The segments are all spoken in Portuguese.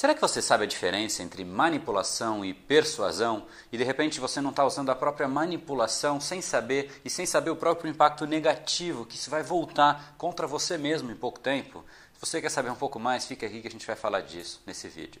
Será que você sabe a diferença entre manipulação e persuasão e de repente você não está usando a própria manipulação sem saber e sem saber o próprio impacto negativo que isso vai voltar contra você mesmo em pouco tempo? Se você quer saber um pouco mais, fica aqui que a gente vai falar disso nesse vídeo.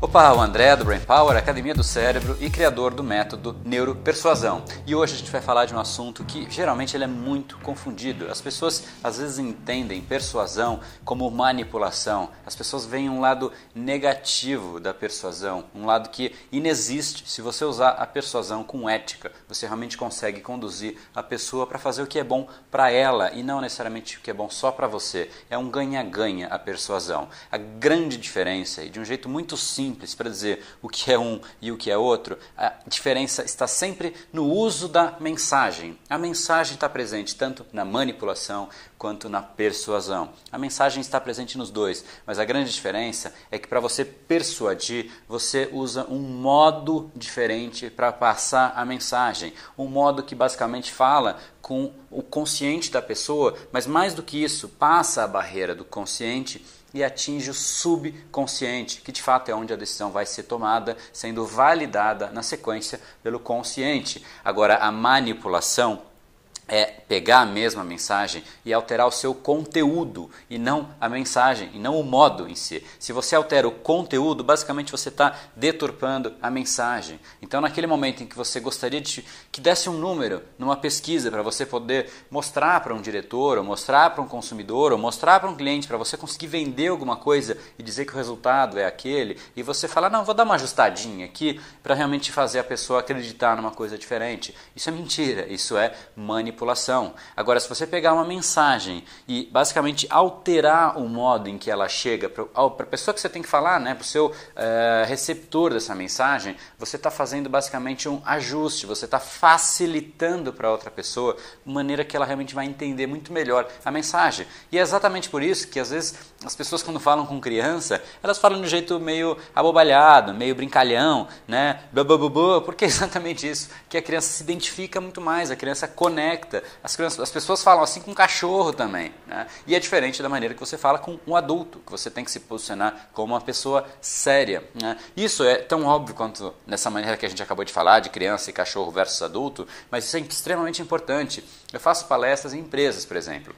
Opa, o André do Brain Power, Academia do Cérebro e criador do método Neuropersuasão. E hoje a gente vai falar de um assunto que geralmente ele é muito confundido. As pessoas às vezes entendem persuasão como manipulação. As pessoas veem um lado negativo da persuasão, um lado que inexiste. Se você usar a persuasão com ética, você realmente consegue conduzir a pessoa para fazer o que é bom para ela e não necessariamente o que é bom só para você. É um ganha-ganha a persuasão. A grande diferença, e de um jeito muito simples, simples para dizer o que é um e o que é outro, a diferença está sempre no uso da mensagem. A mensagem está presente tanto na manipulação quanto na persuasão. A mensagem está presente nos dois, mas a grande diferença é que para você persuadir, você usa um modo diferente para passar a mensagem. Um modo que basicamente fala com o consciente da pessoa, mas mais do que isso, passa a barreira do consciente e atinge o subconsciente, que de fato é onde a decisão vai ser tomada, sendo validada na sequência pelo consciente. Agora, a manipulação é pegar a mesma mensagem e alterar o seu conteúdo e não a mensagem e não o modo em si. Se você altera o conteúdo, basicamente você está deturpando a mensagem. Então, naquele momento em que você gostaria de que desse um número numa pesquisa para você poder mostrar para um diretor, ou mostrar para um consumidor, ou mostrar para um cliente, para você conseguir vender alguma coisa e dizer que o resultado é aquele, e você falar, não, vou dar uma ajustadinha aqui para realmente fazer a pessoa acreditar numa coisa diferente. Isso é mentira, isso é manipulação manipulação. Agora, se você pegar uma mensagem e basicamente alterar o modo em que ela chega para a pessoa que você tem que falar, né, para o seu é, receptor dessa mensagem, você está fazendo basicamente um ajuste, você está facilitando para outra pessoa de maneira que ela realmente vai entender muito melhor a mensagem. E é exatamente por isso que às vezes as pessoas quando falam com criança, elas falam de um jeito meio abobalhado, meio brincalhão, né, porque é exatamente isso, que a criança se identifica muito mais, a criança conecta conecta. As, crianças, as pessoas falam assim com um cachorro também. Né? E é diferente da maneira que você fala com um adulto, que você tem que se posicionar como uma pessoa séria. Né? Isso é tão óbvio quanto nessa maneira que a gente acabou de falar, de criança e cachorro versus adulto, mas isso é extremamente importante. Eu faço palestras em empresas, por exemplo.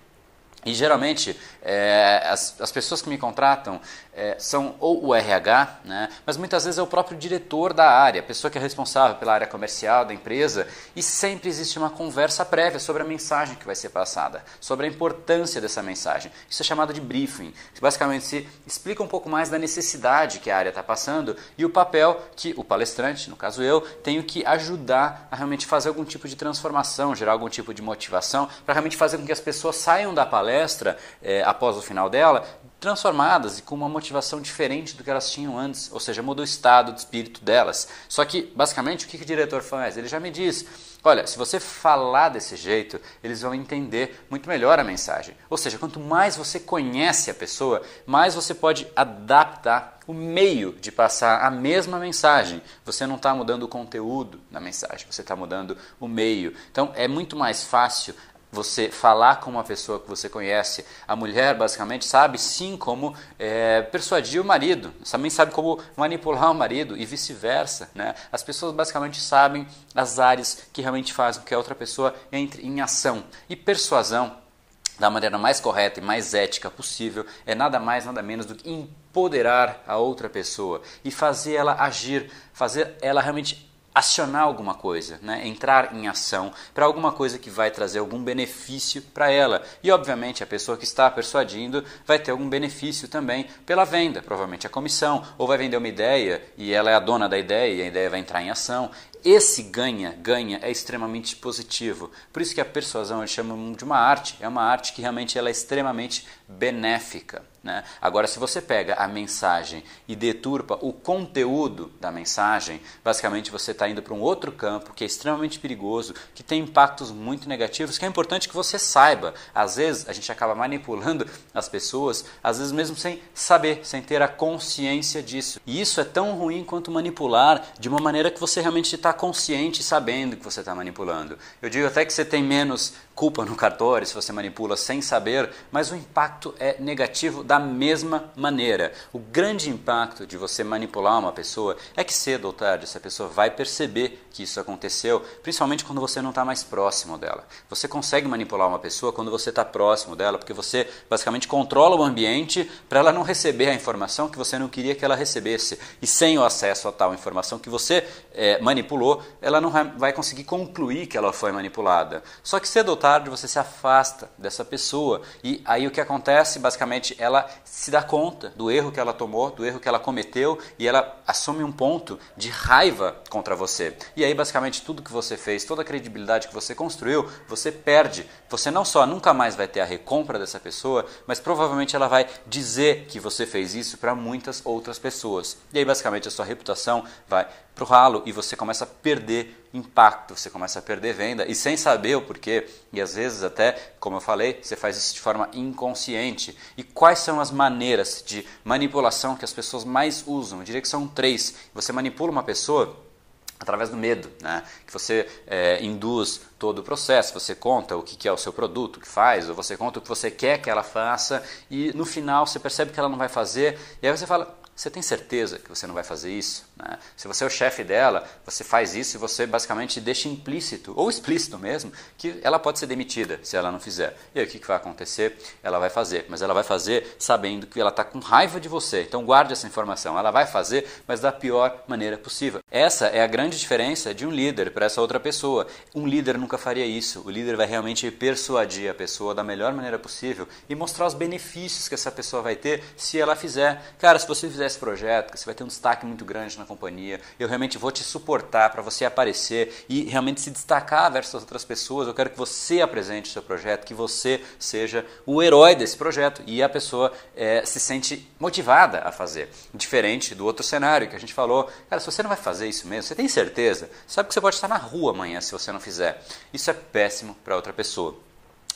E geralmente é, as, as pessoas que me contratam é, são ou o RH, né, mas muitas vezes é o próprio diretor da área, a pessoa que é responsável pela área comercial da empresa, e sempre existe uma conversa prévia sobre a mensagem que vai ser passada, sobre a importância dessa mensagem. Isso é chamado de briefing. Basicamente se explica um pouco mais da necessidade que a área está passando e o papel que o palestrante, no caso eu, tenho que ajudar a realmente fazer algum tipo de transformação, gerar algum tipo de motivação, para realmente fazer com que as pessoas saiam da palestra palestra, é, após o final dela, transformadas e com uma motivação diferente do que elas tinham antes, ou seja, mudou o estado de espírito delas. Só que, basicamente, o que, que o diretor faz? Ele já me diz: olha, se você falar desse jeito, eles vão entender muito melhor a mensagem. Ou seja, quanto mais você conhece a pessoa, mais você pode adaptar o meio de passar a mesma mensagem. Você não está mudando o conteúdo da mensagem, você está mudando o meio. Então, é muito mais fácil você falar com uma pessoa que você conhece. A mulher, basicamente, sabe sim como é, persuadir o marido, também sabe como manipular o marido e vice-versa. Né? As pessoas, basicamente, sabem as áreas que realmente fazem com que a outra pessoa entre em ação. E persuasão, da maneira mais correta e mais ética possível, é nada mais, nada menos do que empoderar a outra pessoa e fazer ela agir, fazer ela realmente acionar alguma coisa, né? entrar em ação para alguma coisa que vai trazer algum benefício para ela. E obviamente a pessoa que está persuadindo vai ter algum benefício também pela venda, provavelmente a comissão, ou vai vender uma ideia e ela é a dona da ideia e a ideia vai entrar em ação. Esse ganha, ganha é extremamente positivo. Por isso que a persuasão eles chamam de uma arte, é uma arte que realmente ela é extremamente benéfica. Né? Agora, se você pega a mensagem e deturpa o conteúdo da mensagem, basicamente você está indo para um outro campo que é extremamente perigoso, que tem impactos muito negativos, que é importante que você saiba. Às vezes a gente acaba manipulando as pessoas, às vezes mesmo sem saber, sem ter a consciência disso. E isso é tão ruim quanto manipular de uma maneira que você realmente está consciente, sabendo que você está manipulando. Eu digo até que você tem menos culpa no cartório se você manipula sem saber, mas o impacto é negativo da mesma maneira. O grande impacto de você manipular uma pessoa é que cedo ou tarde essa pessoa vai perceber que isso aconteceu, principalmente quando você não está mais próximo dela. Você consegue manipular uma pessoa quando você está próximo dela, porque você basicamente controla o ambiente para ela não receber a informação que você não queria que ela recebesse. E sem o acesso a tal informação que você é, manipulou, ela não vai conseguir concluir que ela foi manipulada. Só que cedo ou tarde você se afasta dessa pessoa e aí o que acontece, basicamente, ela ela se dá conta do erro que ela tomou, do erro que ela cometeu e ela assume um ponto de raiva contra você. E aí, basicamente, tudo que você fez, toda a credibilidade que você construiu, você perde. Você não só nunca mais vai ter a recompra dessa pessoa, mas provavelmente ela vai dizer que você fez isso para muitas outras pessoas. E aí, basicamente, a sua reputação vai para o ralo e você começa a perder impacto, você começa a perder venda e sem saber o porquê. E às vezes até, como eu falei, você faz isso de forma inconsciente. E quais são as maneiras de manipulação que as pessoas mais usam? Eu diria que são três. Você manipula uma pessoa através do medo, né? que você é, induz todo o processo, você conta o que é o seu produto, o que faz, ou você conta o que você quer que ela faça, e no final você percebe que ela não vai fazer, e aí você fala, você tem certeza que você não vai fazer isso? Né? Se você é o chefe dela, você faz isso e você basicamente deixa implícito, ou explícito mesmo, que ela pode ser demitida se ela não fizer. E aí o que, que vai acontecer? Ela vai fazer, mas ela vai fazer sabendo que ela está com raiva de você. Então guarde essa informação. Ela vai fazer, mas da pior maneira possível. Essa é a grande diferença de um líder para essa outra pessoa. Um líder nunca faria isso. O líder vai realmente persuadir a pessoa da melhor maneira possível e mostrar os benefícios que essa pessoa vai ter se ela fizer. Cara, se você fizer esse projeto, que você vai ter um destaque muito grande na companhia, eu realmente vou te suportar para você aparecer e realmente se destacar versus outras pessoas. Eu quero que você apresente o seu projeto, que você seja o herói desse projeto e a pessoa é, se sente motivada a fazer. Diferente do outro cenário que a gente falou, cara, se você não vai fazer isso mesmo, você tem certeza? Sabe que você pode estar na rua amanhã se você não fizer. Isso é péssimo para outra pessoa.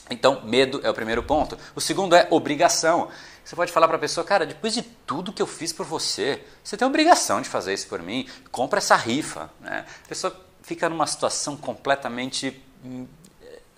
Então, medo é o primeiro ponto. O segundo é obrigação. Você pode falar para a pessoa, cara, depois de tudo que eu fiz por você, você tem obrigação de fazer isso por mim. Compra essa rifa. Né? A pessoa fica numa situação completamente hum,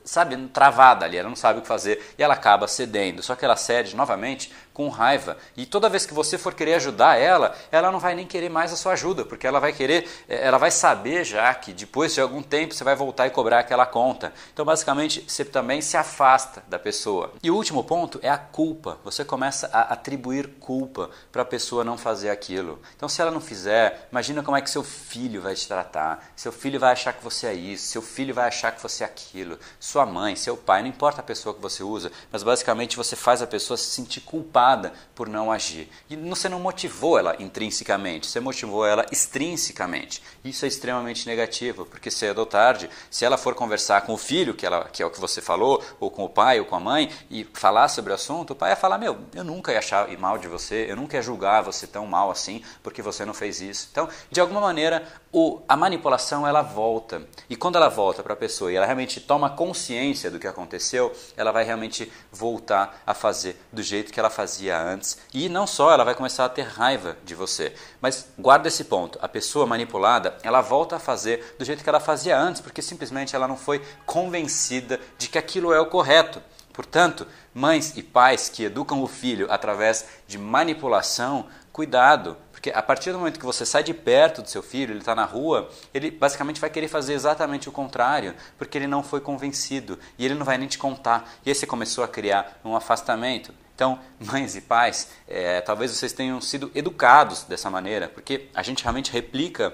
sabe, travada ali, ela não sabe o que fazer e ela acaba cedendo. Só que ela cede novamente com raiva. E toda vez que você for querer ajudar ela, ela não vai nem querer mais a sua ajuda, porque ela vai querer, eh, ela vai saber já que depois de algum tempo você vai voltar e cobrar aquela conta. Então, basicamente, você também se afasta da pessoa. E o último ponto é a culpa. Você começa a atribuir culpa para a pessoa não fazer aquilo. Então, se ela não fizer, imagina como é que seu filho vai te tratar. Seu filho vai achar que você é isso, seu filho vai achar que você é aquilo, sua mãe, seu pai, não importa a pessoa que você usa, mas basicamente você faz a pessoa se sentir culpada culpada por não agir. E você não motivou ela intrinsecamente, você motivou ela extrinsecamente. Isso é extremamente negativo, porque cedo ou tarde, se ela for conversar com o filho, que, ela, que é o que você falou, ou com o pai ou com a mãe, e falar sobre o assunto, o pai ia falar: Meu, eu nunca ia achar mal de você, eu nunca ia julgar você tão mal assim, porque você não fez isso. Então, de alguma maneira, o, a manipulação ela volta. E quando ela volta para a pessoa e ela realmente toma consciência do que aconteceu, ela vai realmente voltar a fazer do jeito que ela fazia antes. E não só, ela vai começar a ter raiva de você. Mas guarda esse ponto: a pessoa manipulada ela volta a fazer do jeito que ela fazia antes, porque simplesmente ela não foi convencida de que aquilo é o correto. Portanto, mães e pais que educam o filho através de manipulação, cuidado, porque a partir do momento que você sai de perto do seu filho, ele está na rua, ele basicamente vai querer fazer exatamente o contrário, porque ele não foi convencido e ele não vai nem te contar. E aí você começou a criar um afastamento. Então, mães e pais, é, talvez vocês tenham sido educados dessa maneira, porque a gente realmente replica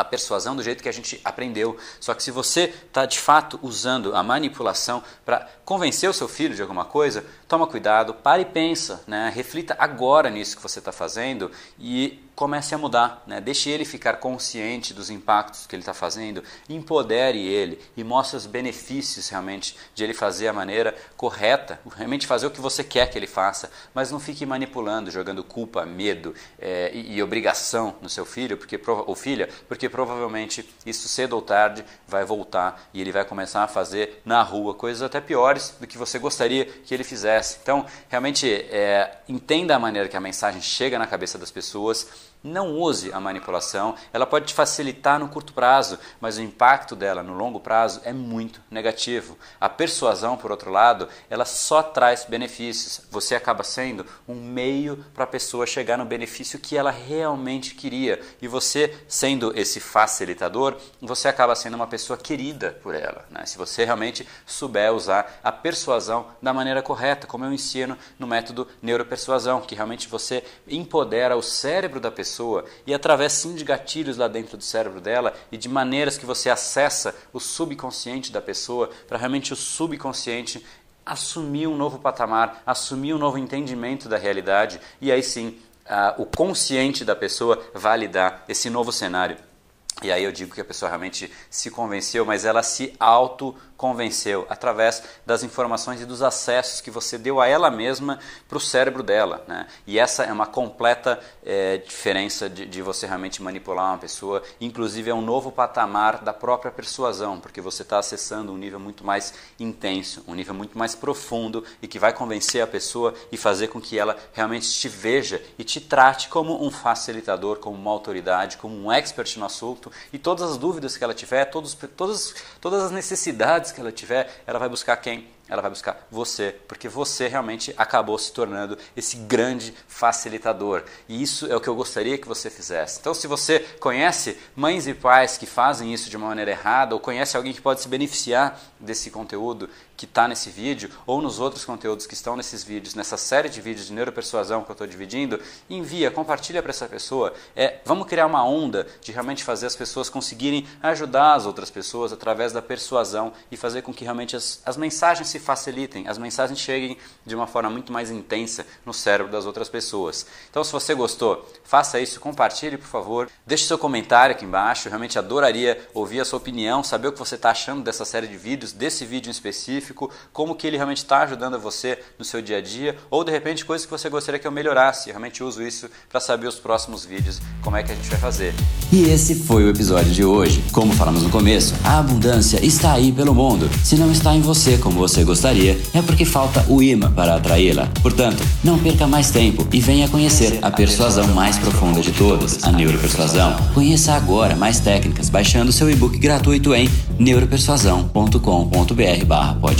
a persuasão do jeito que a gente aprendeu. Só que se você está de fato usando a manipulação para convencer o seu filho de alguma coisa, toma cuidado, pare e pensa, né? reflita agora nisso que você está fazendo e comece a mudar, né? deixe ele ficar consciente dos impactos que ele está fazendo, empodere ele e mostre os benefícios realmente de ele fazer a maneira correta, realmente fazer o que você quer que ele faça, mas não fique manipulando, jogando culpa, medo é, e, e, obrigação no seu filho porque, ou filha, porque provavelmente isso cedo ou tarde vai voltar e ele vai começar a fazer na rua coisas até piores do que você gostaria que ele fizesse. Então, realmente, é, entenda a maneira que a mensagem chega na cabeça das pessoas não use a manipulação, ela pode te facilitar no curto prazo, mas o impacto dela no longo prazo é muito negativo. A persuasão, por outro lado, ela só traz benefícios. Você acaba sendo um meio para a pessoa chegar no benefício que ela realmente queria. E você, sendo esse facilitador, você acaba sendo uma pessoa querida por ela. Né? Se você realmente souber usar a persuasão da maneira correta, como eu ensino no método neuropersuasão, que realmente você empodera o cérebro da pessoa pessoa e através sim de gatilhos lá dentro do cérebro dela e de maneiras que você acessa o subconsciente da pessoa para realmente o subconsciente assumir um novo patamar, assumir um novo entendimento da realidade e aí sim uh, o consciente da pessoa validar esse novo cenário. E aí eu digo que a pessoa realmente se convenceu, mas ela se auto convenceu através das informações e dos acessos que você deu a ela mesma para o cérebro dela. Né? E essa é uma completa é, diferença de, de, você realmente manipular uma pessoa. Inclusive, é um novo patamar da própria persuasão, porque você está acessando um nível muito mais intenso, um nível muito mais profundo e que vai convencer a pessoa e fazer com que ela realmente te veja e te trate como um facilitador, como uma autoridade, como um expert no assunto e todas as dúvidas que ela tiver, todos, todas, todas as necessidades que ela tiver, ela vai buscar quem? ela vai buscar você, porque você realmente acabou se tornando esse grande facilitador. E isso é o que eu gostaria que você fizesse. Então, se você conhece mães e pais que fazem isso de uma maneira errada, ou conhece alguém que pode se beneficiar desse conteúdo que está nesse vídeo, ou nos outros conteúdos que estão nesses vídeos, nessa série de vídeos de neuropersuasão que eu estou dividindo, envia, compartilha para essa pessoa. É, vamos criar uma onda de realmente fazer as pessoas conseguirem ajudar as outras pessoas através da persuasão e fazer com que realmente as, as mensagens se facilitem, as mensagens cheguem de uma forma muito mais intensa no cérebro das outras pessoas. Então, se você gostou, faça isso, compartilhe, por favor. Deixe seu comentário aqui embaixo. Eu realmente adoraria ouvir a sua opinião, saber o que você está achando dessa série de vídeos, desse vídeo em específico, como que ele realmente está ajudando você no seu dia a dia, ou de repente coisas que você gostaria que eu melhorasse. Eu realmente uso isso para saber os próximos vídeos, como é que a gente vai fazer. E esse foi o episódio de hoje. Como falamos no começo, a abundância está aí pelo mundo. Se não está em você como você gostaria, é porque falta o imã para atraí-la. Portanto, não perca mais tempo e venha conhecer a persuasão mais profunda de todas, a neuropersuasão. Conheça agora mais técnicas baixando seu e-book gratuito em neuropersuasão.com.br/podcast.